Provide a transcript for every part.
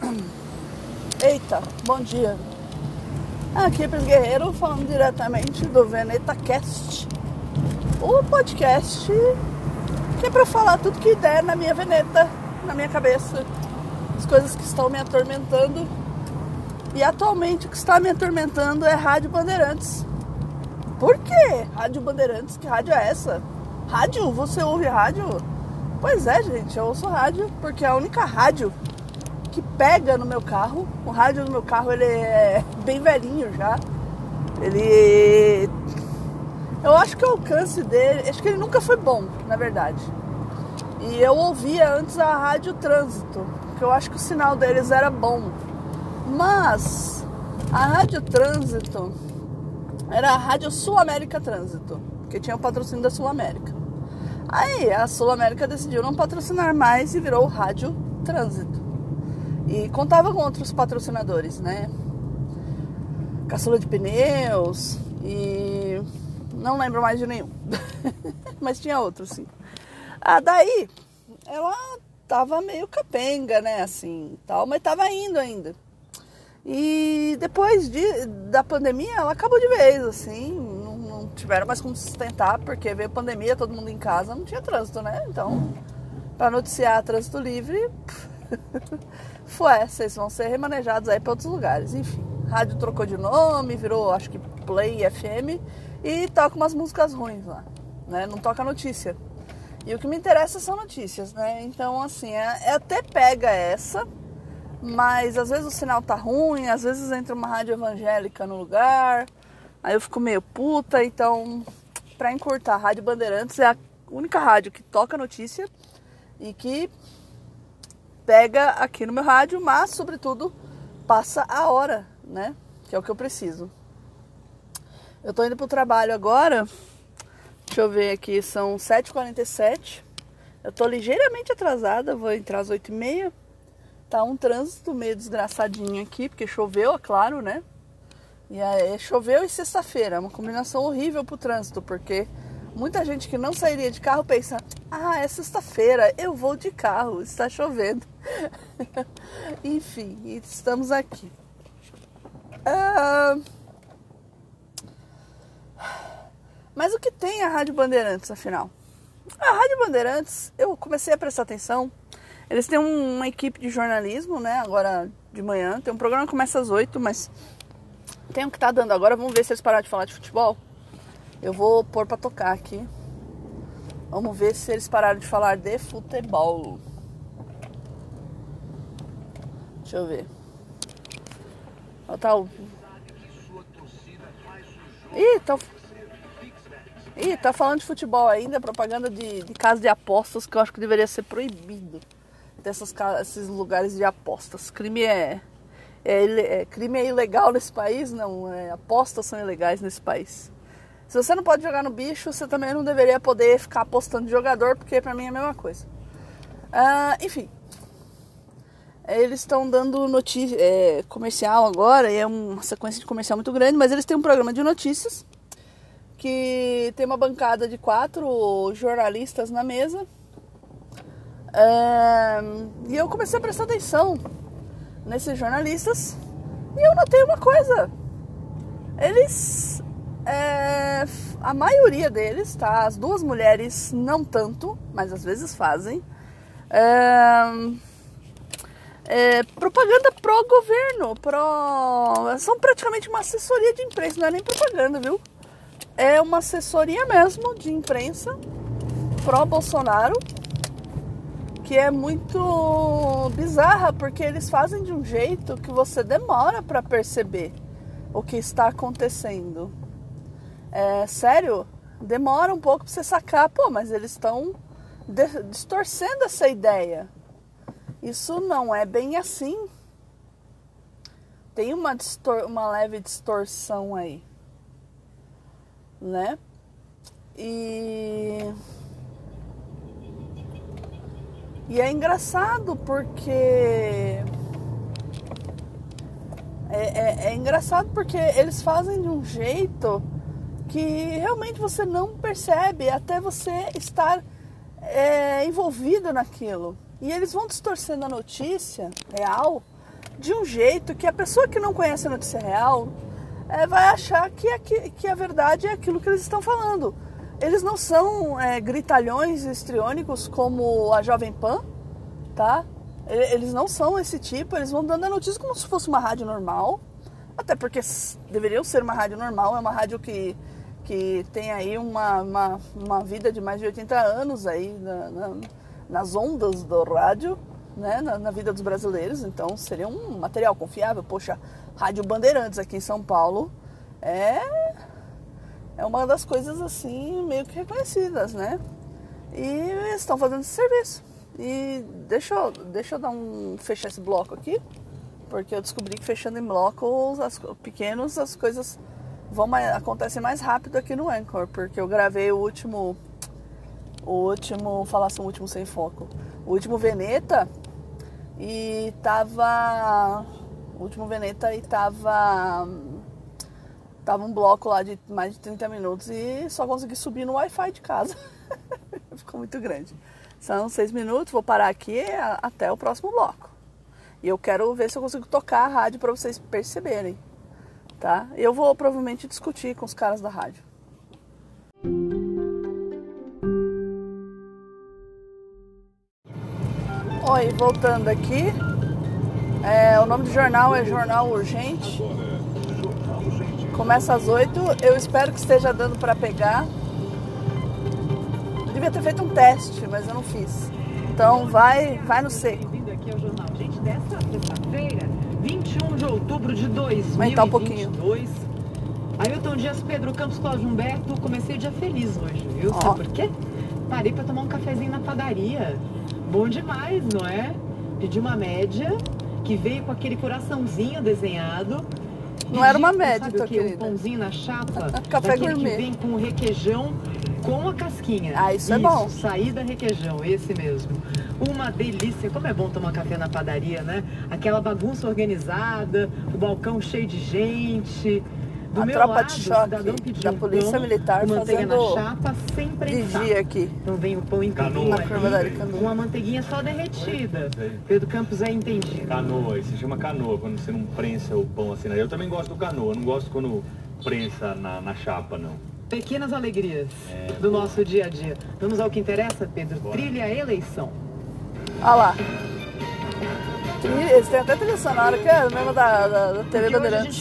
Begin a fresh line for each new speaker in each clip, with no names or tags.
Eita, bom dia. Aqui Pris Guerreiro falando diretamente do Veneta Cast, o podcast que é para falar tudo que der na minha veneta, na minha cabeça, as coisas que estão me atormentando. E atualmente o que está me atormentando é Rádio Bandeirantes. Por quê? Rádio Bandeirantes? Que rádio é essa? Rádio? Você ouve rádio? Pois é, gente, eu ouço rádio porque é a única rádio que pega no meu carro. O rádio do meu carro ele é bem velhinho já. Ele. Eu acho que o alcance dele. Acho que ele nunca foi bom, na verdade. E eu ouvia antes a Rádio Trânsito, que eu acho que o sinal deles era bom. Mas a Rádio Trânsito era a Rádio Sul América Trânsito, que tinha o patrocínio da Sul América. Aí a Sul América decidiu não patrocinar mais e virou Rádio Trânsito. E contava com outros patrocinadores, né? Caçula de pneus e não lembro mais de nenhum. Mas tinha outros, sim. Ah, daí ela tava meio capenga, né, assim, tal, mas tava indo ainda. E depois de, da pandemia, ela acabou de vez, assim, não, não tiveram mais como sustentar, porque veio pandemia, todo mundo em casa, não tinha trânsito, né? Então, para noticiar trânsito livre, foi, vocês vão ser remanejados aí para outros lugares. Enfim, rádio trocou de nome, virou acho que Play FM e toca umas músicas ruins lá, né? Não toca notícia. E o que me interessa são notícias, né? Então, assim, é, é até pega essa, mas às vezes o sinal tá ruim, às vezes entra uma rádio evangélica no lugar, aí eu fico meio puta, então, pra encurtar, a Rádio Bandeirantes é a única rádio que toca notícia e que pega aqui no meu rádio, mas sobretudo passa a hora, né? Que é o que eu preciso. Eu tô indo pro trabalho agora. Deixa eu ver aqui, são 7h47. Eu tô ligeiramente atrasada, vou entrar às 8h30. Tá um trânsito meio desgraçadinho aqui, porque choveu, é claro, né? E aí, choveu e sexta-feira, uma combinação horrível pro trânsito, porque muita gente que não sairia de carro pensa: ah, é sexta-feira, eu vou de carro, está chovendo. Enfim, estamos aqui. Ah, mas o que tem a Rádio Bandeirantes, afinal? A Rádio Bandeirantes, eu comecei a prestar atenção. Eles têm uma equipe de jornalismo, né? Agora de manhã. Tem um programa que começa às 8, mas tem um que tá dando agora. Vamos ver se eles pararam de falar de futebol. Eu vou pôr pra tocar aqui. Vamos ver se eles pararam de falar de futebol. Deixa eu ver. Olha tá o. Ih, tá. Ih, tá falando de futebol ainda, propaganda de, de casa de apostas que eu acho que deveria ser proibido. Dessas, esses lugares de apostas. Crime é, é, é, crime é ilegal nesse país? Não, é, apostas são ilegais nesse país. Se você não pode jogar no bicho, você também não deveria poder ficar apostando de jogador, porque pra mim é a mesma coisa. Uh, enfim, eles estão dando notícia é, comercial agora, e é uma sequência de comercial muito grande, mas eles têm um programa de notícias que tem uma bancada de quatro jornalistas na mesa. É, e eu comecei a prestar atenção nesses jornalistas e eu notei uma coisa. Eles. É, a maioria deles, tá? As duas mulheres não tanto, mas às vezes fazem. É, é, propaganda pró-governo, pró... São praticamente uma assessoria de imprensa, não é nem propaganda, viu? É uma assessoria mesmo de imprensa pró-Bolsonaro, que é muito bizarra, porque eles fazem de um jeito que você demora para perceber o que está acontecendo. É sério, demora um pouco para você sacar, pô, mas eles estão distorcendo essa ideia. Isso não é bem assim. Tem uma, uma leve distorção aí, né? E e é engraçado porque é, é, é, engraçado porque eles fazem de um jeito que realmente você não percebe até você estar é, envolvido naquilo. E eles vão distorcendo a notícia real de um jeito que a pessoa que não conhece a notícia real é, vai achar que, que, que a verdade é aquilo que eles estão falando. Eles não são é, gritalhões histriônicos como a Jovem Pan, tá? Eles não são esse tipo, eles vão dando a notícia como se fosse uma rádio normal. Até porque deveriam ser uma rádio normal, é uma rádio que, que tem aí uma, uma, uma vida de mais de 80 anos aí na, na, nas ondas do rádio, né? Na, na, vida dos brasileiros. Então seria um material confiável. Poxa, Rádio Bandeirantes aqui em São Paulo é é uma das coisas assim meio que reconhecidas, né? E eles estão fazendo esse serviço. E deixa eu, deixa eu dar um fechar esse bloco aqui, porque eu descobri que fechando em blocos as, pequenos as coisas vão mais, acontecem mais rápido aqui no Anchor, porque eu gravei o último o último, falasse o último sem foco, o último Veneta e tava o último Veneta e tava Tava um bloco lá de mais de 30 minutos e só consegui subir no Wi-Fi de casa. Ficou muito grande. São seis minutos, vou parar aqui até o próximo bloco. E eu quero ver se eu consigo tocar a rádio para vocês perceberem, tá? Eu vou provavelmente discutir com os caras da rádio. Oi, voltando aqui. É, o nome do jornal é Jornal Urgente. Começa às 8. Eu espero que esteja dando para pegar. Eu devia ter feito um teste, mas eu não fiz. Então vai, vai no seco.
Bem-vindo aqui ao jornal. Gente, desta sexta-feira, 21 de outubro de 2022.
Aumentar um.
Ailton Dias, Pedro Campos, Cláudio Humberto. Comecei o dia feliz hoje, viu? Sabe por quê? Parei para tomar um cafezinho na padaria. Bom demais, não é? Pedi uma média que veio com aquele coraçãozinho desenhado
não era uma média,
sabe o que?
querida.
Um pãozinho na chapa.
Café gourmet.
que vem com requeijão com a casquinha.
Ah, isso, isso é bom.
Saída requeijão, esse mesmo. Uma delícia. Como é bom tomar café na padaria, né? Aquela bagunça organizada, o balcão cheio de gente. Do
a
meu
tropa
lado,
de choque da polícia
pão,
militar
manteiga
fazendo
na chapa sem prensar.
dia aqui.
Então vem o pão em
Canoa.
canoa, uma manteiguinha só derretida. Pedro Campos é entendido.
Canoa, isso se chama canoa, quando você não prensa o pão assim. Eu também gosto do canoa, não gosto quando prensa na, na chapa, não.
Pequenas alegrias é, do nosso dia a dia. Vamos ao que interessa, Pedro.
Bora.
Trilha a eleição.
Olha lá. Eles têm até trilha sonora, que é mesmo da, da, da TV Bandeirantes.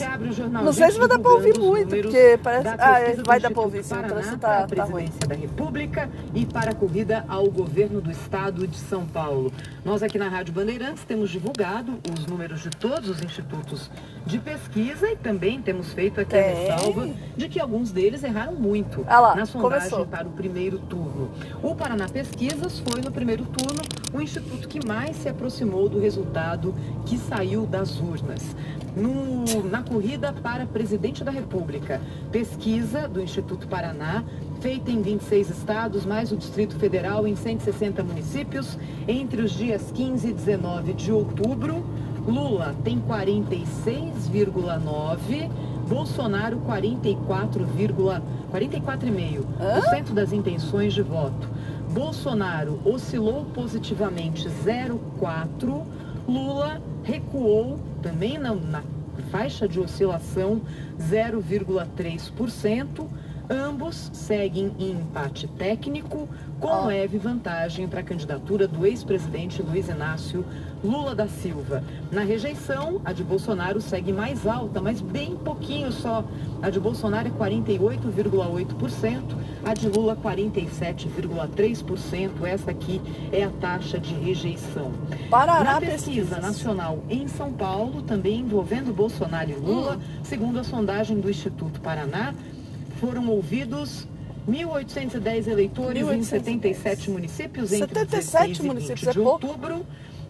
Não sei se vai dar pra ouvir muito, porque parece. Ah, é, vai dar pra ouvir sim,
Paraná,
então
tá,
tá, tá ruim.
da República e para a corrida ao governo do estado de São Paulo. Nós aqui na Rádio Bandeirantes temos divulgado os números de todos os institutos de pesquisa e também temos feito aqui a
Tem.
ressalva de que alguns deles erraram muito
Ah lá,
na sondagem
começou.
para o primeiro turno. O Paraná Pesquisas foi no primeiro turno o instituto que mais se aproximou do resultado que saiu das urnas. No- na corrida para presidente da República, pesquisa do Instituto Paraná, feita em 26 estados, mais o Distrito Federal em 160 municípios, entre os dias 15 e 19 de outubro. Lula tem 46,9, Bolsonaro 44, 44,5% das intenções de voto. Bolsonaro oscilou positivamente 0,4, Lula recuou também na, na faixa de oscilação 0,3%. Ambos seguem em empate técnico, com leve vantagem para a candidatura do ex-presidente Luiz Inácio Lula da Silva. Na rejeição, a de Bolsonaro segue mais alta, mas bem pouquinho só. A de Bolsonaro é 48,8%, a de Lula 47,3%. Essa aqui é a taxa de rejeição.
Paraná
Na pesquisa
Pesquisas.
nacional em São Paulo, também envolvendo Bolsonaro e Lula,
Hum.
segundo a sondagem do Instituto Paraná, foram ouvidos 1.810 eleitores em
1.810.
77 municípios entre
77
16 e 20
municípios, é
de
pouco.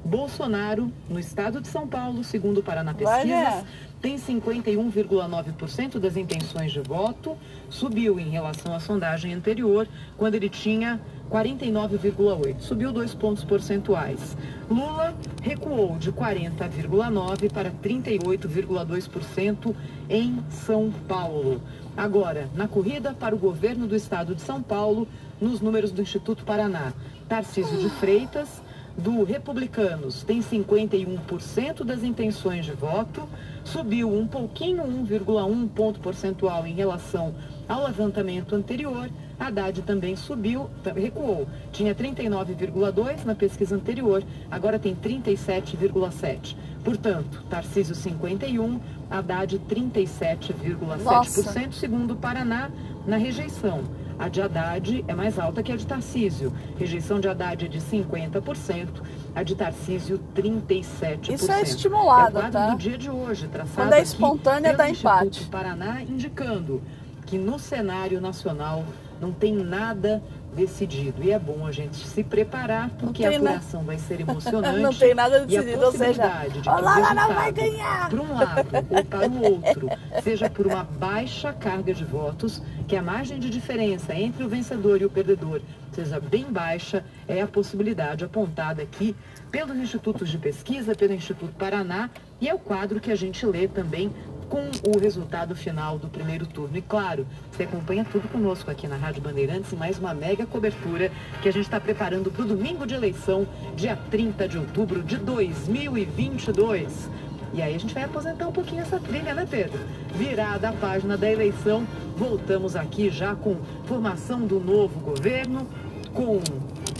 Bolsonaro, no estado de São Paulo, segundo o Paraná Pesquisas, tem 51,9% das intenções de voto, subiu em relação à sondagem anterior, quando ele tinha 49,8%, subiu dois pontos percentuais. Lula recuou de 40,9% para 38,2% em São Paulo. Agora, na corrida para o governo do estado de São Paulo, nos números do Instituto Paraná, Tarcísio de Freitas do Republicanos tem 51% das intenções de voto, subiu um pouquinho, 1,1 ponto percentual em relação ao levantamento anterior. Haddad também subiu, recuou. Tinha 39,2 na pesquisa anterior, agora tem 37,7. Portanto, Tarcísio 51, Haddad 37,7%, segundo o Paraná, na rejeição. A de Haddad é mais alta que a de Tarcísio. Rejeição de Haddad é de 50%, a de Tarcísio 37%.
Isso é estimulado,
é
tá?
do dia de hoje, traçado
Quando é espontânea, dá empate.
Paraná indicando que no cenário nacional não tem nada decidido. E é bom a gente se preparar, porque a apuração na... vai ser emocionante.
não tem nada decidido, ou seja,
de
que Olá, não vai ganhar.
Para um lado ou para o outro, seja por uma baixa carga de votos, que a margem de diferença entre o vencedor e o perdedor seja bem baixa, é a possibilidade apontada aqui pelos institutos de pesquisa, pelo Instituto Paraná, e é o quadro que a gente lê também com o resultado final do primeiro turno. E claro, você acompanha tudo conosco aqui na Rádio Bandeirantes, mais uma mega cobertura que a gente está preparando para o domingo de eleição, dia 30 de outubro de 2022. E aí a gente vai aposentar um pouquinho essa trilha, né, Pedro? Virada a página da eleição, voltamos aqui já com formação do novo governo, com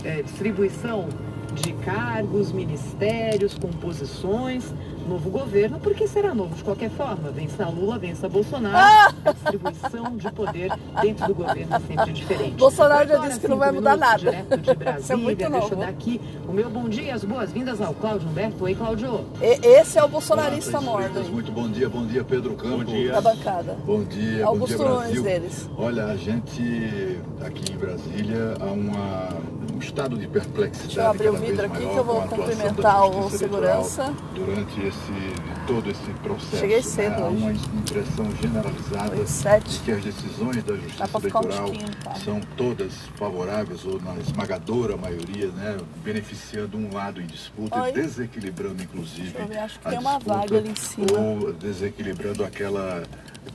é, distribuição de cargos, ministérios, composições, novo governo, porque será novo de qualquer forma. Vença Lula, vença Bolsonaro. Ah! A distribuição de poder dentro do governo é sempre diferente.
Bolsonaro já disse que não vai mudar nada.
Direto de Brasília, é muito deixa eu dar aqui o meu bom dia e as boas-vindas ao Cláudio Humberto. Oi, Cláudio.
E, esse é o bolsonarista morto.
Muito bom dia, bom dia, Pedro Campos. Bom dia.
Da bancada.
Bom dia,
Augusto
bom dia, Brasil.
deles.
Olha, a gente aqui em Brasília há uma, um estado de perplexidade
Deixa eu abrir o vidro aqui que eu vou cumprimentar o segurança.
Durante esse todo esse processo.
Cheguei cedo
né? Há uma impressão generalizada de que as decisões da Justiça Eleitoral
tá?
são todas favoráveis ou na esmagadora maioria, né, beneficiando um lado em disputa,
Oi.
desequilibrando inclusive a
tem uma
disputa,
vaga ali em cima.
ou desequilibrando aquela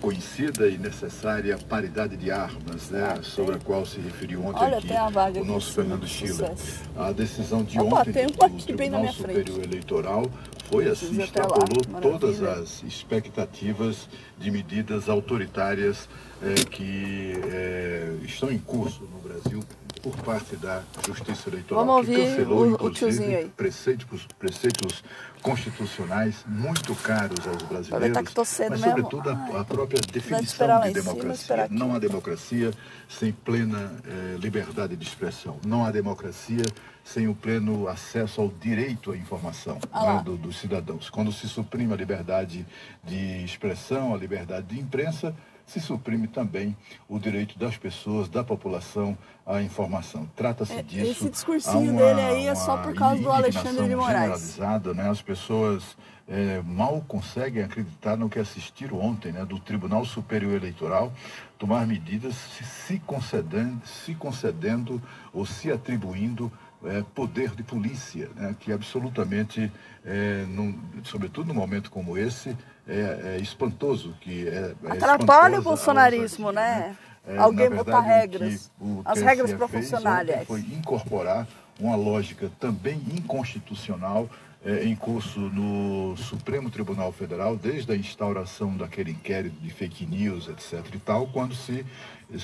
conhecida e necessária paridade de armas, né, sobre a qual se referiu ontem
Olha,
aqui
vaga
o nosso Fernando Schiller. A decisão de
Opa,
ontem
tem um
do Tribunal Superior. Eleitoral foi assim, extrapolou todas as expectativas de medidas autoritárias eh, que eh, estão em curso no Brasil por parte da Justiça Eleitoral,
Vamos
que
ouvir
cancelou,
o- o
inclusive,
aí.
preceitos, preceitos constitucionais muito caros aos brasileiros,
Aproveitar que tô cedo
mas sobretudo a, a própria definição de
em cima,
democracia.
aqui.
Não há democracia sem plena eh, liberdade de expressão. Não há democracia sem o pleno acesso ao direito à informação
Ah
né, do- dos cidadãos. Quando se suprime a liberdade de expressão, a liberdade de imprensa, se suprime também o direito das pessoas, da população à informação. Trata-se
É,
disso.
esse discursinho
uma-
dele aí é só por causa do Alexandre de Moraes.
generalizada, né? As pessoas eh, mal conseguem acreditar no que assistiram ontem, né? Do Tribunal Superior Eleitoral tomar medidas se, se concedendo, se concedendo ou se atribuindo eh, poder de polícia, né? Que absolutamente, eh, num- sobretudo num momento como esse, é, é espantoso que é, é
Atrapalha o bolsonarismo, né?
É,
Alguém botar
verdade, o
regras. As regras
fez
profissionais.
ontem Foi incorporar uma lógica também inconstitucional eh, em curso no Supremo Tribunal Federal, desde a instauração daquele inquérito de fake news, etc. e tal, quando se,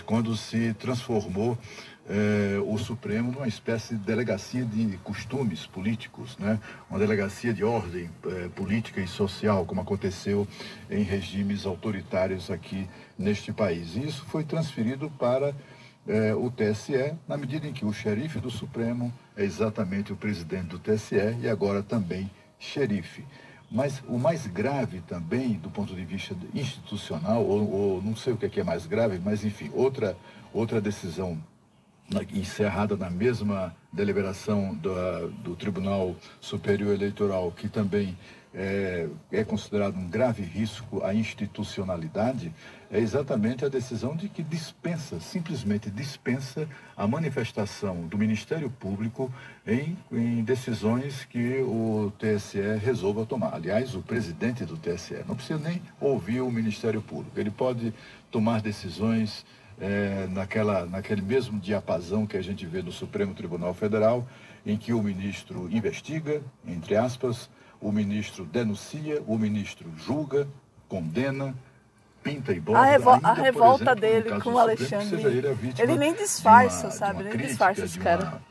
quando se transformou eh, o Supremo numa espécie de delegacia de costumes políticos, né? uma delegacia de ordem eh, política e social, como aconteceu em regimes autoritários aqui neste país. E isso foi transferido para eh, o TSE, na medida em que o xerife do Supremo é exatamente o presidente do TSE e agora também xerife. Mas o mais grave também, do ponto de vista institucional, ou, ou não sei o que é é mais grave, mas enfim, outra, outra decisão encerrada na mesma deliberação da- do Tribunal Superior Eleitoral, que também é, é considerado um grave risco à institucionalidade, é exatamente a decisão de que dispensa, simplesmente dispensa a manifestação do Ministério Público em, em decisões que o TSE resolva tomar. Aliás, o presidente do TSE não precisa nem ouvir o Ministério Público, ele pode tomar decisões é, naquela, naquele mesmo diapasão que a gente vê no Supremo Tribunal Federal em que o ministro investiga, entre aspas, o ministro denuncia, o ministro julga, condena, pinta e bota.
A,
ainda,
a revolta
exemplo,
dele com o Alexandre.
Ele,
ele nem disfarça,
uma-
sabe? Nem disfarça esse cara.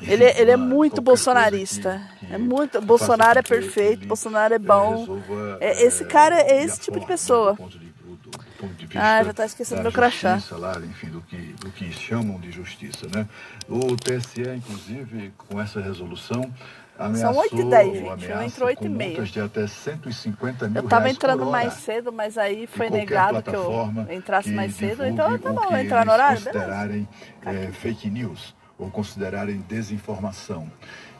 Ele, ele é
uma-
muito bolsonarista. é muito. Bolsonaro é perfeito, Bolsonaro é
eh,
bom. É, esse cara é
de
esse tipo de pessoa. Ah, já tá esquecendo meu crachá.
justiça Lá, enfim, do que, do que chamam de justiça, né? O TSE, inclusive, com essa resolução, ameaçou,
8 e 10, gente. Eu
ameaça
entro 8 e meia.
de até 150 mil
Eu tava
reais
entrando mais cedo, mas aí foi negado que eu entrasse mais cedo. Então tá bom, entrar no horário, beleza.
eh, fake news ou considerarem desinformação.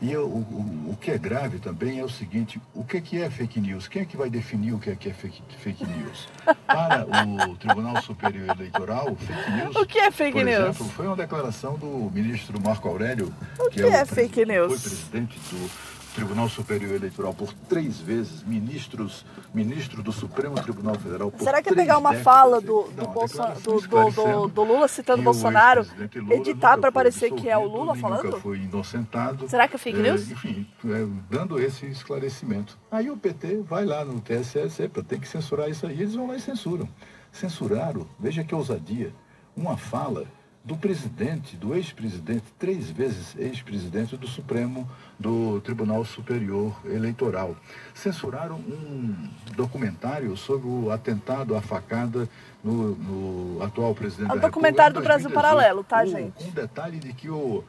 E eu- o, o, que é grave também é o seguinte, o que, que é fake news? Quem é que vai definir o que é, que é fake, fake news? Para o Tribunal Superior Eleitoral, fake news...
O que é fake
por
news?
exemplo, foi uma declaração do ministro Marco Aurélio,
O que é
o pres-
fake
que
news?
foi presidente do Tribunal Superior Eleitoral por três vezes, ministros, ministro do Supremo Tribunal Federal por
Será que é pegar uma
décadas,
fala do, do,
não, declaração
do, do, do, Lula citando Bolsonaro,
Lula
editar para parecer que é o Lula falando?
Nunca foi inocentado.
Será que é fake
É,
news?
enfim, é, dando esse esclarecimento. Aí o PT vai lá no TSE, tem que censurar isso aí, eles vão lá e censuram. Censuraram, veja que ousadia, uma fala do presidente, do ex-presidente, três vezes ex-presidente do Supremo, do Tribunal Superior Eleitoral. Censuraram um documentário sobre o atentado à facada no, no atual presidente
É um documentário do Brasil
2018.
Paralelo, tá, gente?
Com o detalhe de que o,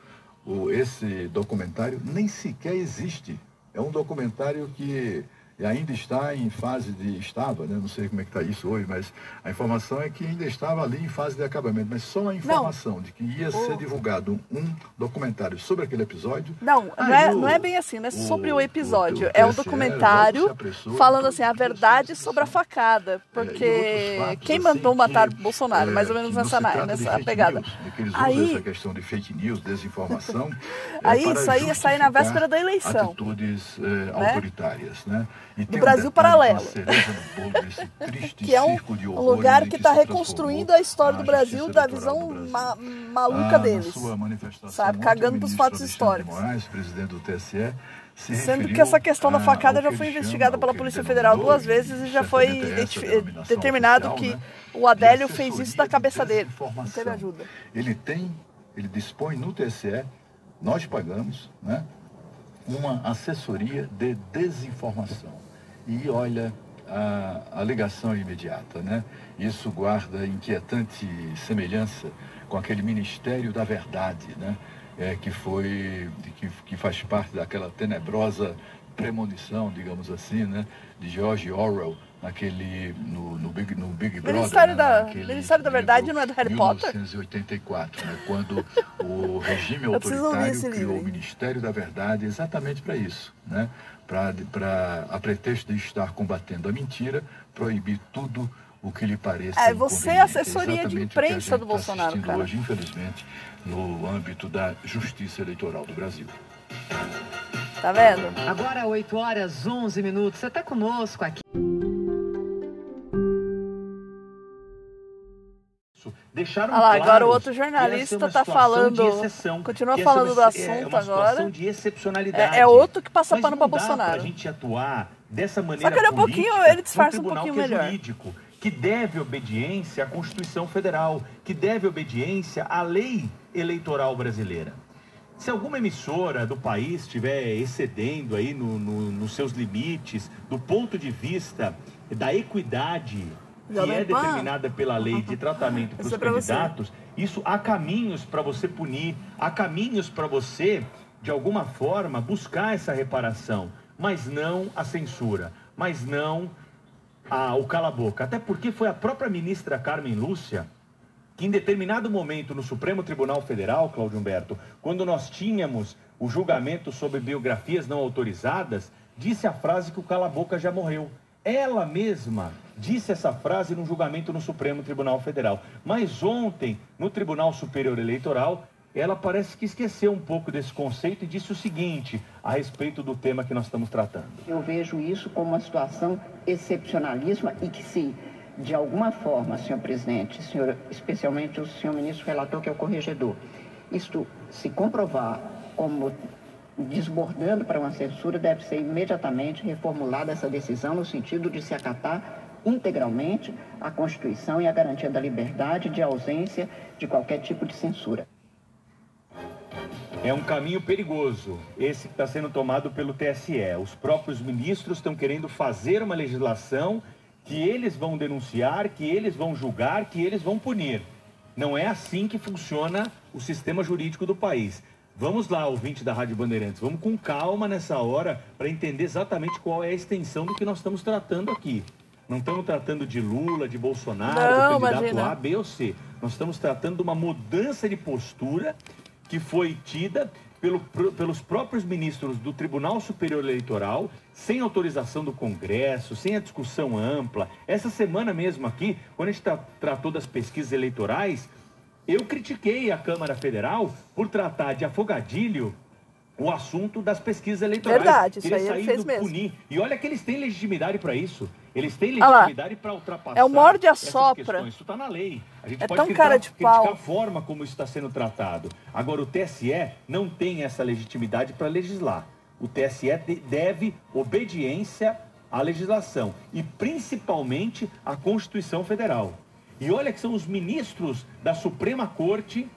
o, esse documentário nem sequer existe. É um documentário que ainda está em fase de. Estava, né? não sei como é que está isso hoje, mas a informação é que ainda estava ali em fase de acabamento. Mas só a informação de que ia ser divulgado um documentário sobre aquele episódio.
Não, não
Aí
é,
o-
não é bem assim, não é sobre o,
o-
episódio.
o
é um documentário
apressou
falando assim a verdade sobre a
questões.
facada.
É, e
Porque
fatos,
quem
assim,
mandou matar
que,
Bolsonaro,
é,
mais ou menos
não
nessa, nessa pegada.
News, de que eles usam
Aí,
essa questão de fake news, desinformação. é,
Aí isso aí ia sair na véspera da eleição.
Atitudes é, autoritárias, né? Um
Brasil
detalhe,
Paralelo.
bolo
que é um, um lugar que está reconstruindo a história do Brasil da visão
do Brasil.
ma- maluca
Ah,
deles. Sabe, cagando
o
pros
ministro
fatos históricos.
Moraes, presidente do TSE, se
Sendo que essa questão da facada já foi investigada pela Polícia Federal duas vezes e já foi determinado que
né?
o Adélio fez isso da cabeça dele. Não teve ajuda.
Ele tem, ele dispõe no TSE, nós pagamos, né? Uma assessoria de desinformação. E olha a, a ligação imediata, né? Isso guarda inquietante semelhança com aquele Ministério da Verdade, né? É, que foi, que, que faz parte daquela tenebrosa premonição, digamos assim, né? De George Orwell, naquele, no, no, Big, no Big Brother.
Ministério
né?
da-
Naquele
Ministério da Verdade não é do Harry Potter?
1984, né? quando o regime autoritário criou
livro,
o? Ministério da Verdade exatamente para isso, né? Para, a pretexto de estar combatendo a mentira, proibir tudo o que lhe pareça
É, você é
inconveniente.
assessoria de imprensa do
tá
Bolsonaro,
assistindo
cara.
hoje, infelizmente, no âmbito da justiça eleitoral do Brasil.
Tá vendo?
Agora 8 horas 11 minutos. Você está conosco aqui.
Deixaram
Olha lá,
claro
agora o outro
é
jornalista
uma
tá
situação
falando-
exceção,
continua
é
falando do
é
assunto
situação
agora. É, é outro que passa pano
dá
Bolsonaro.
Pra gente atuar dessa maneira
que ele é um pouquinho- ele disfarça um
tribunal
pouquinho
que é
melhor.
jurídico, que deve obediência à Constituição Federal, que deve obediência à lei eleitoral brasileira. Se alguma emissora do país estiver excedendo aí no- no- nos seus limites, do ponto de vista da equidade que é determinada pela lei de tratamento para
Isso
os
é pra você.
candidatos, isso há caminhos para você punir, há caminhos para você, de alguma forma, buscar essa reparação, mas não a censura, mas não a- o cala-boca. Até porque foi a própria ministra Carmen Lúcia que em determinado momento no Supremo Tribunal Federal, Cláudio Humberto, quando nós tínhamos o julgamento sobre biografias não autorizadas, disse a frase que o cala-boca já morreu. Ela mesma disse essa frase no julgamento no Supremo Tribunal Federal. Mas ontem, no Tribunal Superior Eleitoral, ela parece que esqueceu um pouco desse conceito e disse o seguinte a respeito do tema que nós estamos tratando.
Eu vejo isso como uma situação excepcionalíssima e que se, de alguma forma, senhor presidente, senhor, especialmente o senhor ministro relator, que é o corregedor, isto se comprovar como desbordando para uma censura, deve ser imediatamente reformulada essa decisão no sentido de se acatar integralmente a Constituição e a garantia da liberdade de ausência de qualquer tipo de censura.
É um caminho perigoso, esse que está sendo tomado pelo TSE. Os próprios ministros estão querendo fazer uma legislação que eles vão denunciar, que eles vão julgar, que eles vão punir. Não é assim que funciona o sistema jurídico do país. Vamos lá, ouvinte da Rádio Bandeirantes, vamos com calma nessa hora para entender exatamente qual é a extensão do que nós estamos tratando aqui. Não estamos tratando de Lula, de Bolsonaro,
Não,
do candidato
imagina.
A, B ou C. Nós estamos tratando de uma mudança de postura que foi tida pelo- pelos próprios ministros do Tribunal Superior Eleitoral, sem autorização do Congresso, sem a discussão ampla. Essa semana mesmo aqui, quando a gente tra- tratou das pesquisas eleitorais, eu critiquei a Câmara Federal por tratar de afogadilho o assunto das pesquisas eleitorais.
Verdade, isso aí ele fez mesmo.
punir. E olha que eles têm legitimidade para isso. Eles têm legitimidade para ultrapassar
É o morde a sopra.
Isso está na lei. A gente
É
pode
tão
criticar,
cara de
criticar
pau.
a forma como isso está sendo tratado. Agora, o TSE não tem essa legitimidade para legislar. O TSE de- deve obediência à legislação e principalmente à Constituição Federal. E olha que são os ministros da Suprema Corte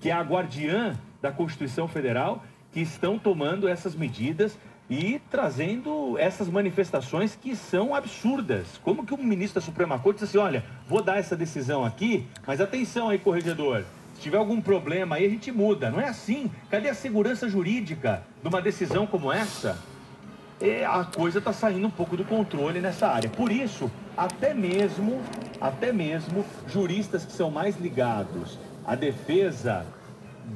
que é a guardiã da Constituição Federal, que estão tomando essas medidas e trazendo essas manifestações que são absurdas. Como que um ministro da Suprema Corte diz assim, olha, vou dar essa decisão aqui, mas atenção aí, corregedor, se tiver algum problema aí a gente muda. Não é assim. Cadê a segurança jurídica de uma decisão como essa? é, a coisa está saindo um pouco do controle nessa área. Por isso, até mesmo, até mesmo juristas que são mais ligados à defesa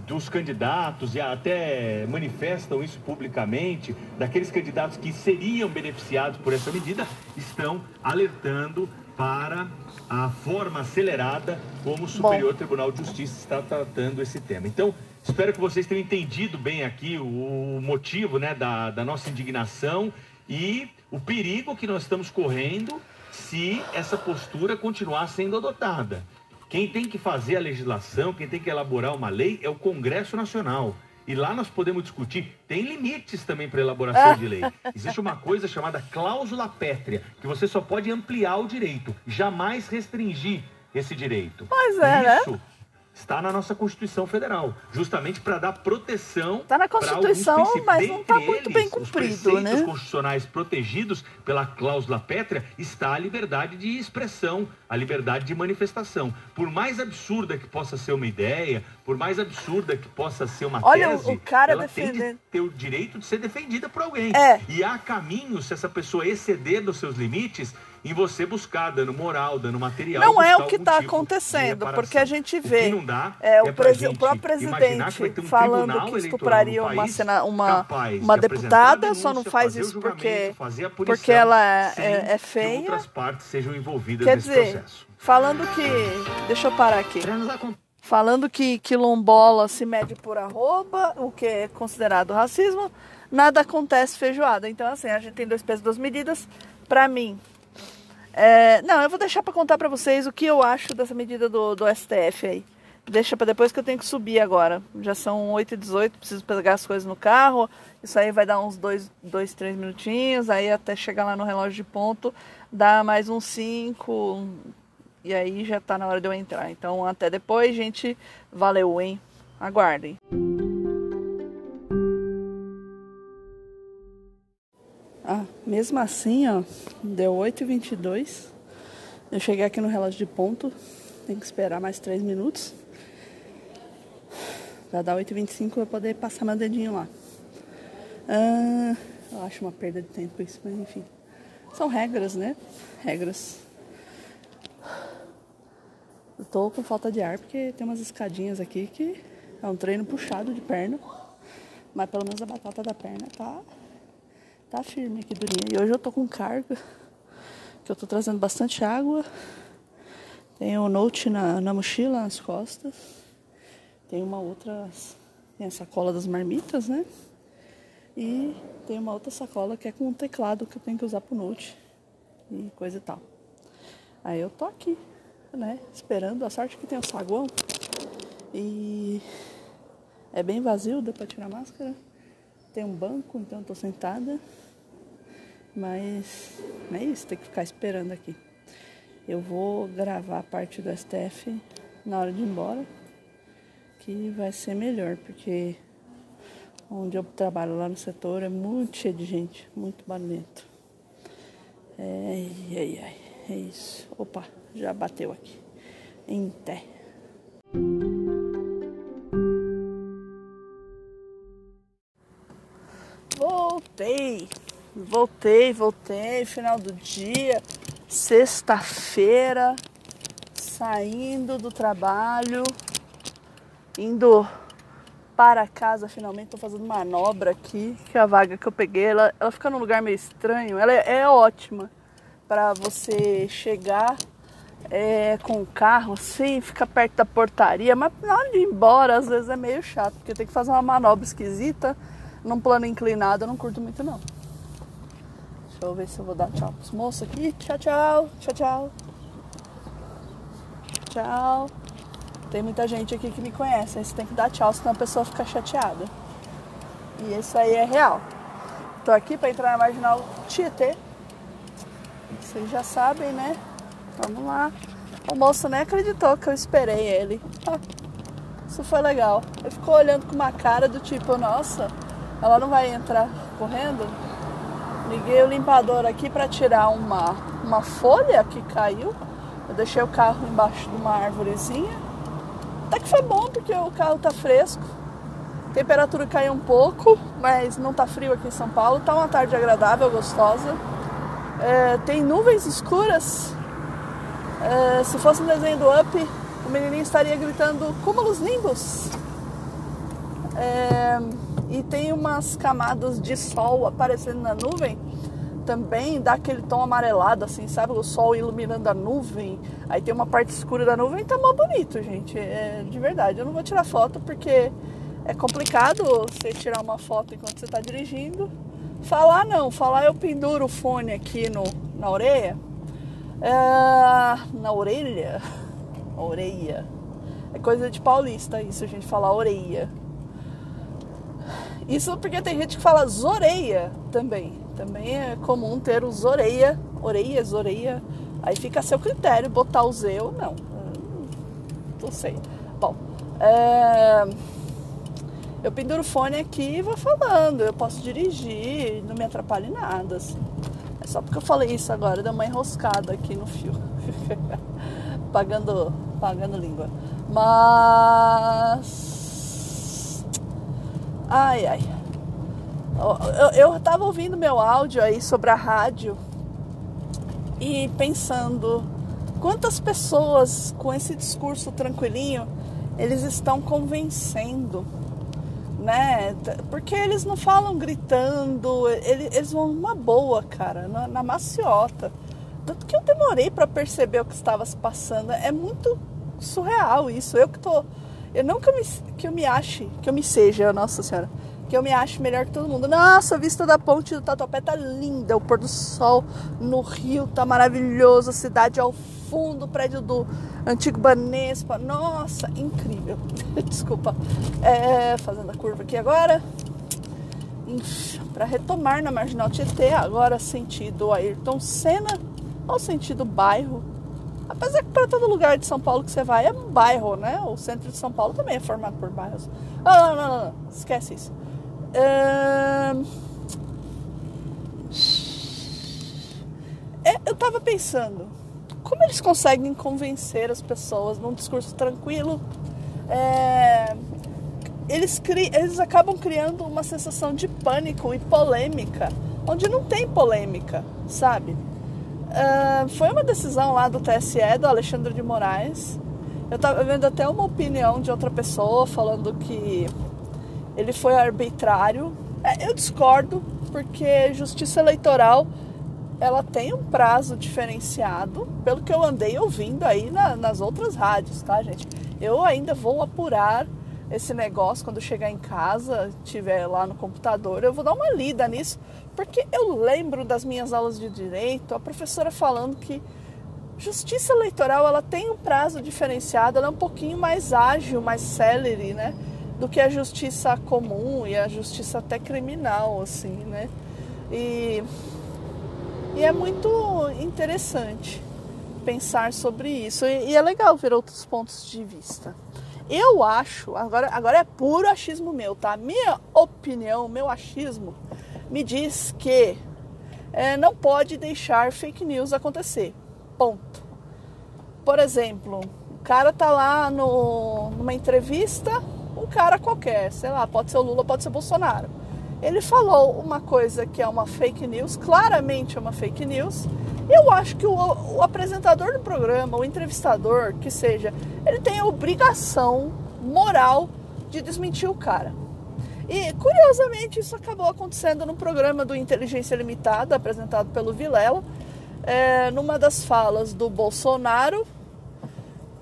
dos candidatos e até manifestam isso publicamente, daqueles candidatos que seriam beneficiados por essa medida, estão alertando para a forma acelerada como o Superior Tribunal de Justiça está tratando esse tema. Então, espero que vocês tenham entendido bem aqui o motivo né, da, da nossa indignação e o perigo que nós estamos correndo se essa postura continuar sendo adotada. Quem tem que fazer a legislação, quem tem que elaborar uma lei é o Congresso Nacional. E lá nós podemos discutir, tem limites também para elaboração de lei. Existe uma coisa chamada cláusula pétrea, que você só pode ampliar o direito, jamais restringir esse direito.
Pois é, né?
Está na nossa Constituição Federal, justamente para dar proteção.
Tá na Constituição, mas não tá
Dentre
muito bem
eles, os
cumprido,
preceitos
né?
constitucionais protegidos pela cláusula pétrea está a liberdade de expressão, a liberdade de manifestação. Por mais absurda que possa ser uma ideia, por mais absurda que possa ser uma
Olha,
tese,
o cara
ela tem de ter o direito de ser defendida por alguém.
É.
E há caminhos, se essa pessoa exceder dos seus limites, em você buscar dano moral, dano material.
Não é o que está
tipo
acontecendo, porque a gente
O que
vê
não dá
é, o,
é
presi-
gente
o próprio
que
presidente
um
falando que estupraria uma, sena- uma, uma
de
deputada, só não
denúncia,
faz
o
isso porque,
fazer a punição,
porque ela é, é- é
que
feia.
outras partes sejam envolvidas
Quer
nesse
dizer,
processo.
falando que. Deixa eu parar aqui. Falando que quilombola se mede por arroba, o que é considerado racismo, nada acontece feijoada. Então, assim, a gente tem dois pesos, duas medidas. Pra mim. É, não, eu vou deixar pra contar pra vocês o que eu acho dessa medida do, do STF aí. Deixa pra depois que eu tenho que subir agora. Já são 8h18, preciso pegar as coisas no carro. Isso aí vai dar uns 2, dois, 3 minutinhos. Aí até chegar lá no relógio de ponto, dá mais uns 5, e aí já tá na hora de eu entrar. Então até depois, gente. Valeu, hein? Aguardem. Mesmo assim, ó, deu 8h22. Eu cheguei aqui no relógio de ponto. Tem que esperar mais 3 minutos. Pra dar 8h25 eu poder passar meu dedinho lá. Ah, eu acho uma perda de tempo isso, mas enfim. São regras, né? Regras. Eu tô com falta de ar porque tem umas escadinhas aqui que é um treino puxado de perna. Mas pelo menos a batata da perna tá, tá firme aqui durinha. E hoje eu tô com carga, que eu tô trazendo bastante água. Tem o note na, na mochila, nas costas. Tem uma outra, tem a sacola das marmitas, né? E tem uma outra sacola que é com um teclado que eu tenho que usar pro note e coisa e tal. Aí eu tô aqui, né? Esperando. A sorte que tem o saguão. E é bem vazio, deu pra tirar máscara. tem um banco, então eu tô sentada. Mas é isso, tem que ficar esperando aqui. Eu vou gravar a parte do STF na hora de ir embora, que vai ser melhor, porque onde eu trabalho lá no setor é muito cheio de gente, muito barulhento. É, ai, ai, é isso. Opa, já bateu aqui. Em pé. Voltei, voltei. Final do dia, sexta-feira, saindo do trabalho, indo para casa finalmente. Tô fazendo manobra aqui, que a vaga que eu peguei, ela, ela fica num lugar meio estranho. Ela é, é ótima para você chegar é, com o carro assim, fica perto da portaria, mas na hora de ir embora, às vezes é meio chato, porque tem que fazer uma manobra esquisita num plano inclinado, eu não curto muito não. Deixa eu ver se eu vou dar tchau pros moços aqui. Tchau, tchau, tchau, tchau. Tchau. Tem muita gente aqui que me conhece, aí você tem que dar tchau, senão a pessoa fica chateada. E isso aí é real. Tô aqui para entrar na marginal Tietê. Vocês já sabem, né? Vamos lá. O moço nem acreditou que eu esperei ele. Isso foi legal. Ele ficou olhando com uma cara do tipo, nossa, ela não vai entrar correndo? Liguei o limpador aqui para tirar uma, uma folha que caiu. Eu deixei o carro embaixo de uma árvorezinha. Até que foi bom porque o carro tá fresco. A temperatura caiu um pouco, mas não tá frio aqui em São Paulo. Tá uma tarde agradável, gostosa. É, tem nuvens escuras. É, se fosse um desenho do Up, o menininho estaria gritando cúmulos nimbus. É, e tem umas camadas de sol aparecendo na nuvem também dá aquele tom amarelado, assim, sabe? O sol iluminando a nuvem. Aí tem uma parte escura da nuvem, tá mal bonito, gente. É, de verdade. Eu não vou tirar foto porque é complicado você tirar uma foto enquanto você tá dirigindo. Falar não, falar eu penduro o fone aqui no, na orelha. É, na orelha? Orelha. É coisa de paulista isso, a gente falar orelha. Isso porque tem gente que fala zoreia também. Também é comum ter o zoreia, orelha, zoreia. Aí fica a seu critério botar o Z ou não. Não sei. Bom, é... eu penduro o fone aqui e vou falando. Eu posso dirigir, não me atrapalhe nada. Assim. É só porque eu falei isso agora, deu uma enroscada aqui no fio. pagando, pagando língua. Mas Ai, ai. Eu, eu tava ouvindo meu áudio aí sobre a rádio e pensando quantas pessoas com esse discurso tranquilinho eles estão convencendo, né? Porque eles não falam gritando, eles, eles vão numa boa, cara, na, na maciota. Tanto que eu demorei para perceber o que estava se passando. É muito surreal isso. Eu que tô eu não que eu, me, que eu me ache, que eu me seja, nossa senhora, que eu me ache melhor que todo mundo. Nossa, a vista da ponte do Tatuapé tá linda, o pôr do sol no rio tá maravilhoso, a cidade ao fundo, o prédio do antigo Banespa, nossa, incrível. Desculpa, é, fazendo a curva aqui agora. Para retomar na Marginal Tietê, agora sentido Ayrton Senna, ou sentido bairro Apesar que para todo lugar de São Paulo que você vai é um bairro, né? O centro de São Paulo também é formado por bairros. Ah, não, não, não, não. esquece isso. É, eu tava pensando, como eles conseguem convencer as pessoas num discurso tranquilo? É, eles, cri, eles acabam criando uma sensação de pânico e polêmica, onde não tem polêmica, sabe? Uh, foi uma decisão lá do TSE, do Alexandre de Moraes. Eu estava vendo até uma opinião de outra pessoa falando que ele foi arbitrário. É, eu discordo, porque justiça eleitoral ela tem um prazo diferenciado, pelo que eu andei ouvindo aí na, nas outras rádios, tá, gente? Eu ainda vou apurar esse negócio quando chegar em casa, tiver lá no computador, eu vou dar uma lida nisso, porque eu lembro das minhas aulas de direito, a professora falando que justiça eleitoral ela tem um prazo diferenciado, ela é um pouquinho mais ágil, mais célere, né? do que a justiça comum e a justiça até criminal, assim, né? E, e é muito interessante pensar sobre isso. E, e, é legal ver outros pontos de vista. Eu acho, agora, agora é puro achismo meu, tá? Minha opinião, meu achismo, me diz que é, não pode deixar fake news acontecer. Ponto. Por exemplo, o cara tá lá no, numa entrevista, um cara qualquer, sei lá, pode ser o Lula, pode ser o Bolsonaro. Ele falou uma coisa que é uma fake news, claramente é uma fake news. Eu acho que o, o apresentador do programa, o entrevistador, que seja, ele tem a obrigação moral de desmentir o cara. E curiosamente isso acabou acontecendo no programa do Inteligência Limitada, apresentado pelo Vilela, é, numa das falas do Bolsonaro,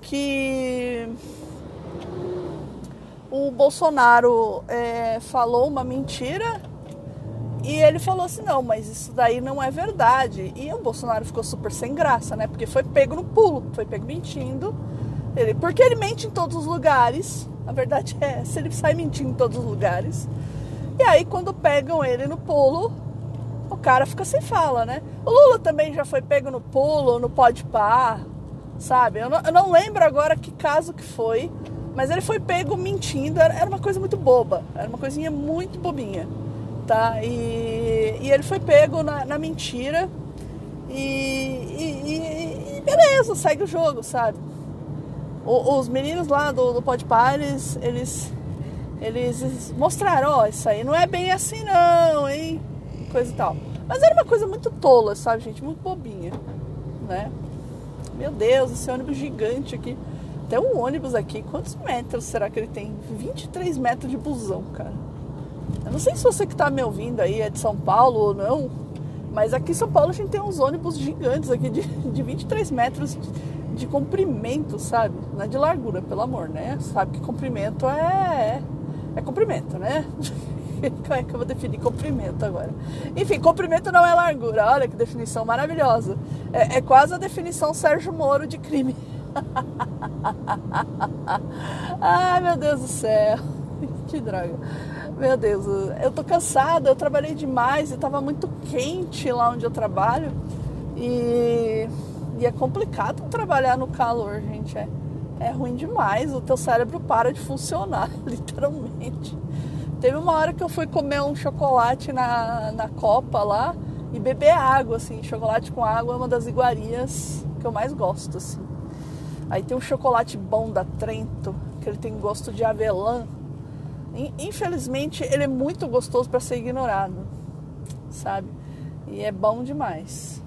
que o Bolsonaro é, falou uma mentira e ele falou assim: não, mas isso daí não é verdade. E o Bolsonaro ficou super sem graça, né? Porque foi pego no pulo, foi pego mentindo. Ele, porque ele mente em todos os lugares. A verdade é, se ele sai mentindo em todos os lugares. E aí, quando pegam ele no pulo, o cara fica sem fala, né? O Lula também já foi pego no pulo, no pode par, sabe? Eu não, eu não, lembro agora que caso que foi, mas ele foi pego mentindo. Era, era uma coisa muito boba, era uma coisinha muito bobinha, tá? E, e ele foi pego na, na mentira e, e, e beleza, segue o jogo, sabe? os meninos lá do, do Podpah, eles, eles, eles mostraram, ó, isso aí não é bem assim não, hein? Coisa e tal. Mas era uma coisa muito tola, sabe, gente? Muito bobinha, né? Meu Deus, esse ônibus gigante aqui. Tem um ônibus aqui, quantos metros será que ele tem? 23 metros de busão, cara. Eu não sei se você que tá me ouvindo aí é de São Paulo ou não, mas aqui em São Paulo a gente tem uns ônibus gigantes aqui de, de 23 metros de comprimento, sabe? Não é de largura, pelo amor, né? Sabe que comprimento é. É comprimento, né? Como é que eu vou definir comprimento agora? Enfim, comprimento não é largura. Olha que definição maravilhosa. É, é quase a definição Sérgio Moro de crime. Ai, meu Deus do céu. Que droga. Meu Deus, eu tô cansada, eu trabalhei demais e tava muito quente lá onde eu trabalho. E e é complicado trabalhar no calor, gente. É, é ruim demais. O teu cérebro para de funcionar, literalmente. Teve uma hora que eu fui comer um chocolate na, na copa lá e beber água, assim. Chocolate com água é uma das iguarias que eu mais gosto, assim. Aí tem um chocolate bom da Trento, que ele tem gosto de avelã. Infelizmente, ele é muito gostoso para ser ignorado, sabe? E é bom demais.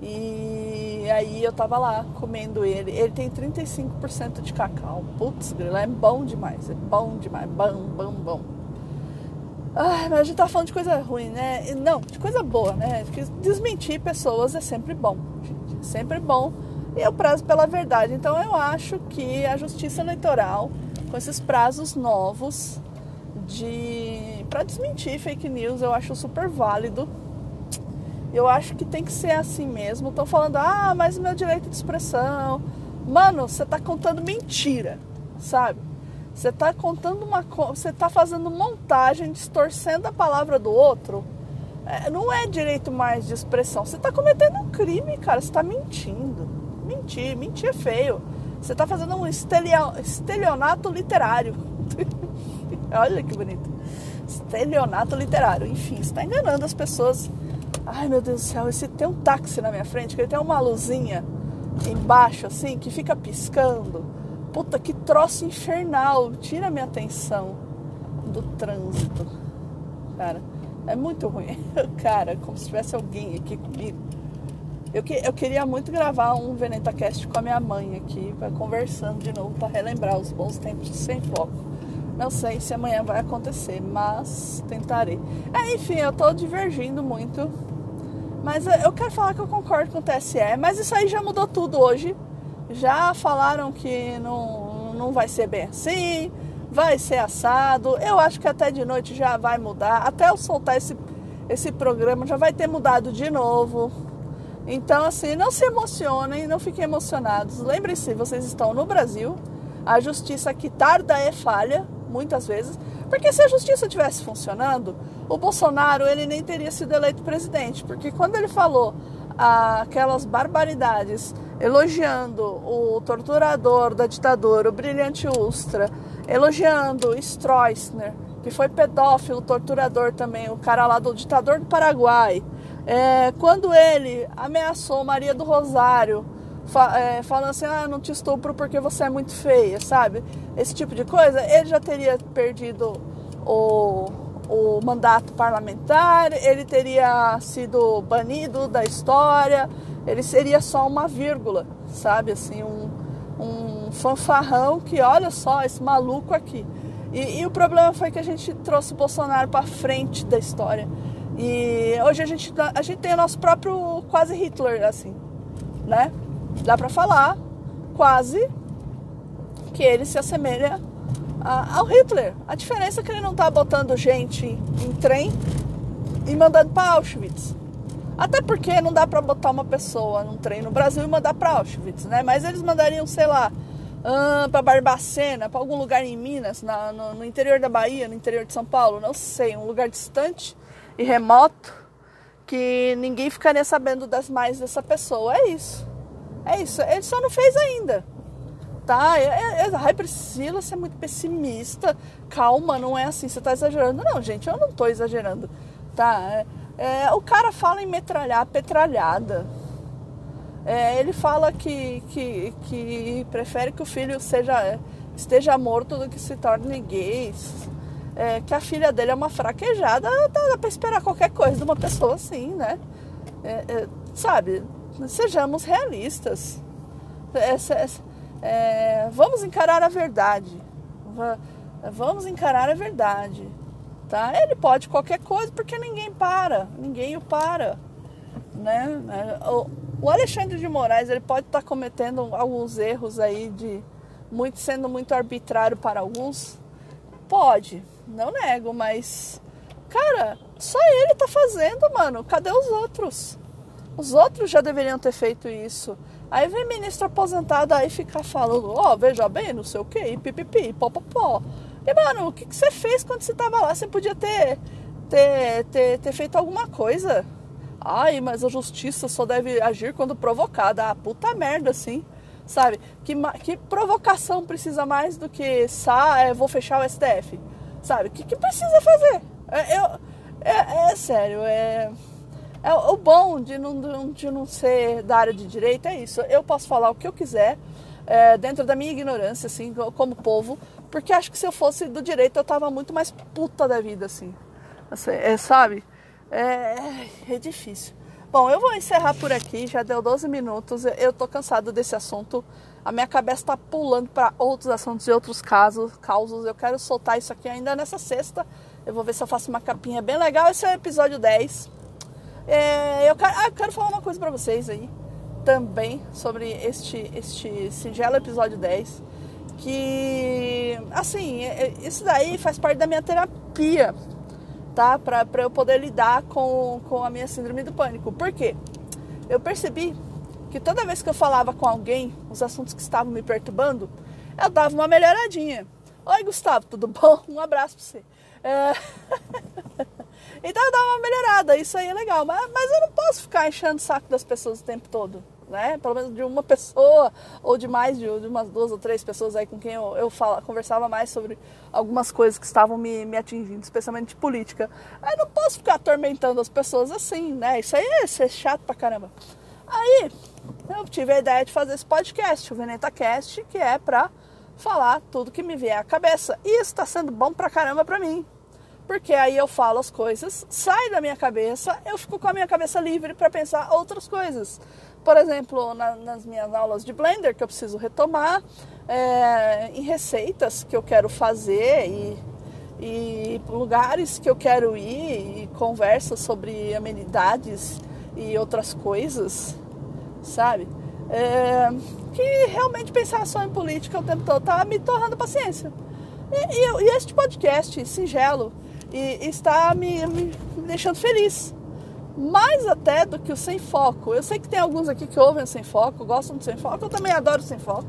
E aí eu tava lá comendo ele. Ele tem 35% de cacau. Putz, grilo, é bom demais. É bom demais. Bom, bom, bom. Ai, mas a gente tá falando de coisa ruim, né? Não, de coisa boa, né? Porque desmentir pessoas é sempre bom, gente. É sempre bom. E eu prazo pela verdade. Então eu acho que a justiça eleitoral, com esses prazos novos de para desmentir fake news, eu acho super válido eu acho que tem que ser assim mesmo. Estão falando, ah, mas meu direito de expressão. Mano, você está contando mentira, sabe? Você está contando uma você está fazendo montagem, distorcendo a palavra do outro. É, não é direito mais de expressão. Você está cometendo um crime, cara. Você está mentindo. Mentir, mentir é feio. Você está fazendo um estelionato literário. Olha que bonito. Estelionato literário. Enfim, está enganando as pessoas Ai meu Deus do céu, esse tem um táxi na minha frente, que ele tem uma luzinha embaixo, assim, que fica piscando. Puta, que troço infernal. Tira a minha atenção do trânsito. Cara, é muito ruim. Cara, como se tivesse alguém aqui comigo. Eu, que, eu queria muito gravar um VenetaCast com a minha mãe aqui, conversando de novo, para relembrar os bons tempos sem foco. Não sei se amanhã vai acontecer, mas tentarei. É, enfim, eu tô divergindo muito. Mas eu quero falar que eu concordo com o TSE, mas isso aí já mudou tudo hoje. Já falaram que não, não vai ser bem assim, vai ser assado. Eu acho que até de noite já vai mudar. Até eu soltar esse, esse programa já vai ter mudado de novo. Então, assim, não se emocionem, não fiquem emocionados. Lembrem-se, vocês estão no Brasil. A justiça que tarda é falha muitas vezes, porque se a justiça tivesse funcionando, o Bolsonaro ele nem teria sido eleito presidente, porque quando ele falou aquelas barbaridades elogiando o torturador da ditadura, o brilhante Ustra, elogiando Stroessner, que foi pedófilo, torturador também, o cara lá do ditador do Paraguai. É, quando ele ameaçou Maria do Rosário, fa é, falando assim, ah, não te estupro porque você é muito feia, sabe? Esse tipo de coisa, ele já teria perdido o, o mandato parlamentar, ele teria sido banido da história, ele seria só uma vírgula, sabe? Assim, um, um fanfarrão que, olha só, esse maluco aqui. E, e o problema foi que a gente trouxe o Bolsonaro para frente da história. E hoje a gente, a gente tem o nosso próprio quase Hitler, assim, né? Dá para falar quase que ele se assemelha a, ao Hitler. A diferença é que ele não tá botando gente em trem e mandando para Auschwitz. Até porque não dá para botar uma pessoa num trem no Brasil e mandar para Auschwitz, né? Mas eles mandariam, sei lá, ah, para Barbacena, para algum lugar em Minas, na, no, no, interior da Bahia, no interior de São Paulo, não sei, um lugar distante e remoto que ninguém ficaria sabendo das mais dessa pessoa. É isso. É isso. Ele só não fez ainda. Tá? É, é, é ai, Priscila, você é muito pessimista. Calma, não é assim, você está exagerando. Não, gente, eu não estou exagerando. Tá? É, é, o cara fala em metralhar petralhada é, ele fala que, que, que prefere que o filho seja, esteja morto do que se torne gay. É, que a filha dele é uma fraquejada, dá, para esperar qualquer coisa de uma pessoa assim, né? É, é sabe, sejamos realistas. É, vamos encarar a verdade. Vamos encarar a verdade. Tá? Ele pode qualquer coisa porque ninguém para, ninguém o para. Né? O Alexandre de Moraes ele pode estar tá cometendo alguns erros aí de muito sendo muito arbitrário para alguns. Pode, não nego, mas cara, só ele tá fazendo, mano. Cadê os outros? Os outros já deveriam ter feito isso. Aí vem ministro aposentado aí ficar falando, ó, oh, veja bem, não sei o que, pipipi, popopó. E, mano, o que, que você fez quando você tava lá? Você podia ter, ter, ter, ter feito alguma coisa. Ai, mas a justiça só deve agir quando provocada. Ah, puta merda, assim. Sabe? Que, que provocação precisa mais do que sa, é, vou fechar o STF? Sabe? O que, que precisa fazer? É, eu, é, é sério, é, é o bom de não, de não ser da área de direito é isso. Eu posso falar o que eu quiser, é, dentro da minha ignorância, assim, como povo, porque acho que se eu fosse do direito eu tava muito mais puta da vida, assim. assim é, sabe? É, é difícil. Bom, eu vou encerrar por aqui, já deu 12 minutos. Eu tô cansado desse assunto. A minha cabeça tá pulando para outros assuntos e outros casos, causos. Eu quero soltar isso aqui ainda nessa sexta. Eu vou ver se eu faço uma capinha bem legal. Esse é o episódio 10. É, eu, quero, ah, eu quero falar uma coisa para vocês aí também sobre este, este singelo episódio 10. Que, assim, é, é, isso daí faz parte da minha terapia tá? Para eu poder lidar com, com a minha síndrome do pânico. Por quê? Eu percebi que toda vez que eu falava com alguém os assuntos que estavam me perturbando, eu dava uma melhoradinha. Oi, Gustavo, tudo bom? Um abraço para você. É... então eu dava uma melhorada, isso aí é legal. Mas, mas eu não posso ficar enchendo o saco das pessoas o tempo todo né? Pelo menos de uma pessoa ou de mais de, de umas duas ou três pessoas aí com quem eu, eu fala, conversava mais sobre algumas coisas que estavam me, me atingindo, especialmente de política. Aí não posso ficar atormentando as pessoas assim, né? Isso aí é, isso é chato pra caramba. Aí eu tive a ideia de fazer esse podcast, o Veneta Cast, que é pra falar tudo que me vier à cabeça. E isso tá sendo bom pra caramba pra mim. Porque aí eu falo as coisas, sai da minha cabeça, eu fico com a minha cabeça livre para pensar outras coisas. Por exemplo, na, nas minhas aulas de Blender, que eu preciso retomar, é, em receitas que eu quero fazer e, e lugares que eu quero ir, e conversas sobre amenidades e outras coisas, sabe? É, que realmente pensar só em política o tempo todo tá me tornando paciência. E, e, e este podcast singelo e, está me, me deixando feliz mais até do que o sem foco. Eu sei que tem alguns aqui que ouvem o sem foco, gostam do sem foco, eu também adoro o sem foco,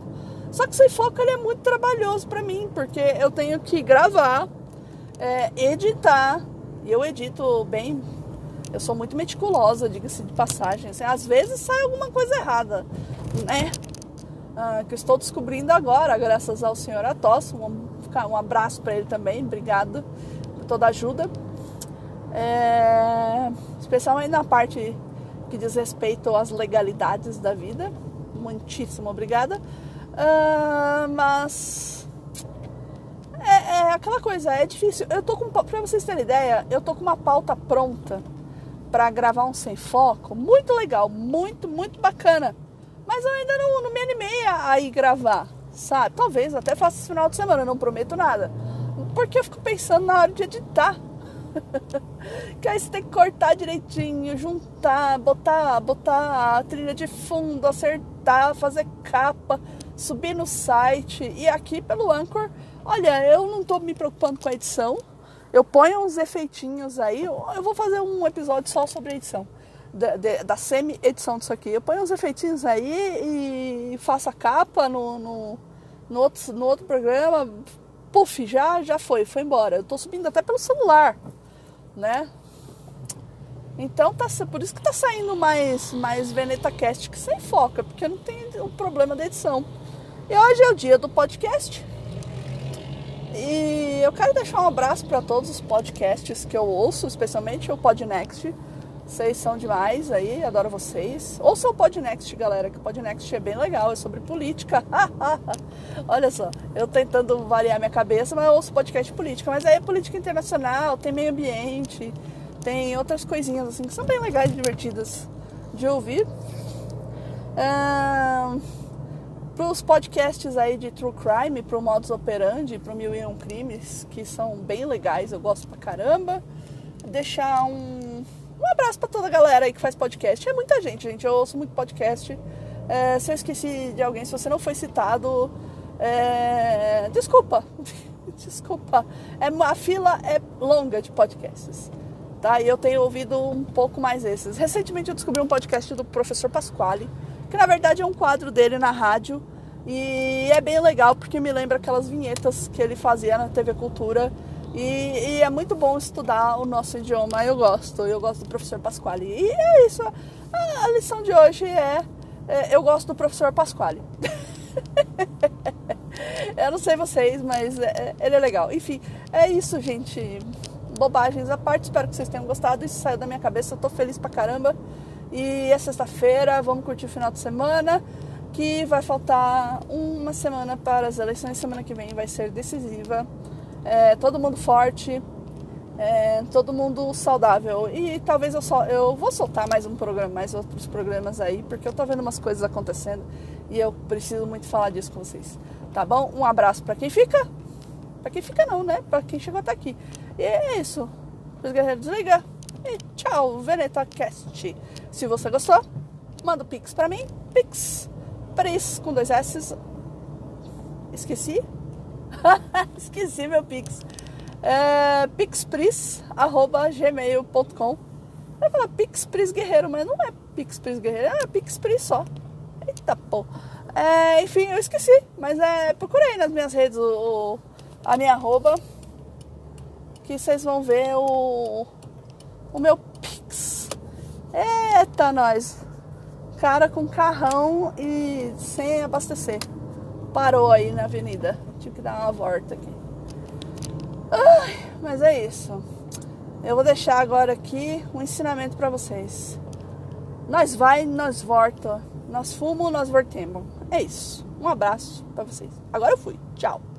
Só que sem foco ele é muito trabalhoso para mim, porque eu tenho que gravar, é, editar, e eu edito bem. Eu sou muito meticulosa, diga-se de passagem. Assim, às vezes sai alguma coisa errada, né? Ah, que eu estou descobrindo agora, graças ao senhor Atos. Um, um abraço para ele também, obrigado por toda a ajuda. É, especialmente na parte que diz respeito às legalidades da vida. Muitíssimo obrigada. Uh, mas é, é, aquela coisa, é difícil. Eu tô com, pra vocês terem ideia, eu tô com uma pauta pronta para gravar um sem foco, muito legal, muito, muito bacana. Mas eu ainda não, não me animei a, ir gravar, sabe? Talvez até faça esse final de semana, não prometo nada. Porque eu fico pensando na hora de editar. que aí você tem que cortar direitinho, juntar, botar, botar a trilha de fundo, acertar, fazer capa subir no site e aqui pelo Anchor. Olha, eu não estou me preocupando com a edição. Eu ponho uns efeitinhos aí. Eu vou fazer um episódio só sobre edição. Da, da semi-edição disso aqui. Eu ponho uns efeitinhos aí e faço a capa no, no, no, outro, no outro programa. Puf, já, já foi, foi embora. Eu tô subindo até pelo celular, né? Então tá, por isso que tá saindo mais, mais Veneta Cast que sem foca, porque não tem o problema da edição. E hoje é o dia do podcast. E eu quero deixar um abraço para todos os podcasts que eu ouço, especialmente o Podnext. Vocês são demais aí, adoro vocês. Ouça o Podnext, galera, que o Podnext é bem legal, é sobre política. Olha só, eu tentando variar minha cabeça, mas eu ouço podcast política. Mas aí é política internacional, tem meio ambiente, tem outras coisinhas assim que são bem legais e divertidas de ouvir. Um para os podcasts aí de True Crime, para o Modus Operandi, para o Mil e Um Crimes, que são bem legais, eu gosto pra caramba. Deixar um, um abraço para toda a galera aí que faz podcast. É muita gente, gente. Eu ouço muito podcast. É, se eu esqueci de alguém, se você não foi citado, é, desculpa. desculpa. É, a fila é longa de podcasts. Tá? E eu tenho ouvido um pouco mais esses. Recentemente eu descobri um podcast do professor Pasquale que na verdade é um quadro dele na rádio e é bem legal porque me lembra aquelas vinhetas que ele fazia na TV Cultura e, e é muito bom estudar o nosso idioma. Eu gosto, eu gosto do professor Pasquale. E é isso. A, a lição de hoje é, é, eu gosto do professor Pasquale. eu não sei vocês, mas é, ele é legal. Enfim, é isso, gente. Bobagens à parte, espero que vocês tenham gostado. Isso saiu da minha cabeça, eu tô feliz pra caramba. E é sexta-feira, vamos curtir o final de semana, que vai faltar uma semana para as eleições. Semana que vem vai ser decisiva. É, todo mundo forte, é, todo mundo saudável. E talvez eu só eu vou soltar mais um programa, mais outros programas aí, porque eu tô vendo umas coisas acontecendo e eu preciso muito falar disso com vocês. Tá bom? Um abraço para quem fica. Para quem fica não, né? Para quem chegou até aqui. E é isso. Os guerreiros desliga. E tchau, VenetaCast. Se você gostou, manda o Pix pra mim. Pix. Pris com dois S. Esqueci? Esqueci meu Pix. É, pixpris.gmail.com Eu falar Pixpris Guerreiro, mas não é Pixpris Guerreiro, é Pixpris só. Eita pô. É, enfim, eu esqueci, mas é, procurei nas minhas redes o, a minha arroba que vocês vão ver o, o meu Pix. Eita, nós! Cara com carrão e sem abastecer. Parou aí na avenida. Tive que dar uma volta aqui. Ai, mas é isso. Eu vou deixar agora aqui um ensinamento para vocês. Nós vai, nós volta. Nós fumo, nós voltemos. É isso. Um abraço para vocês. Agora eu fui. Tchau.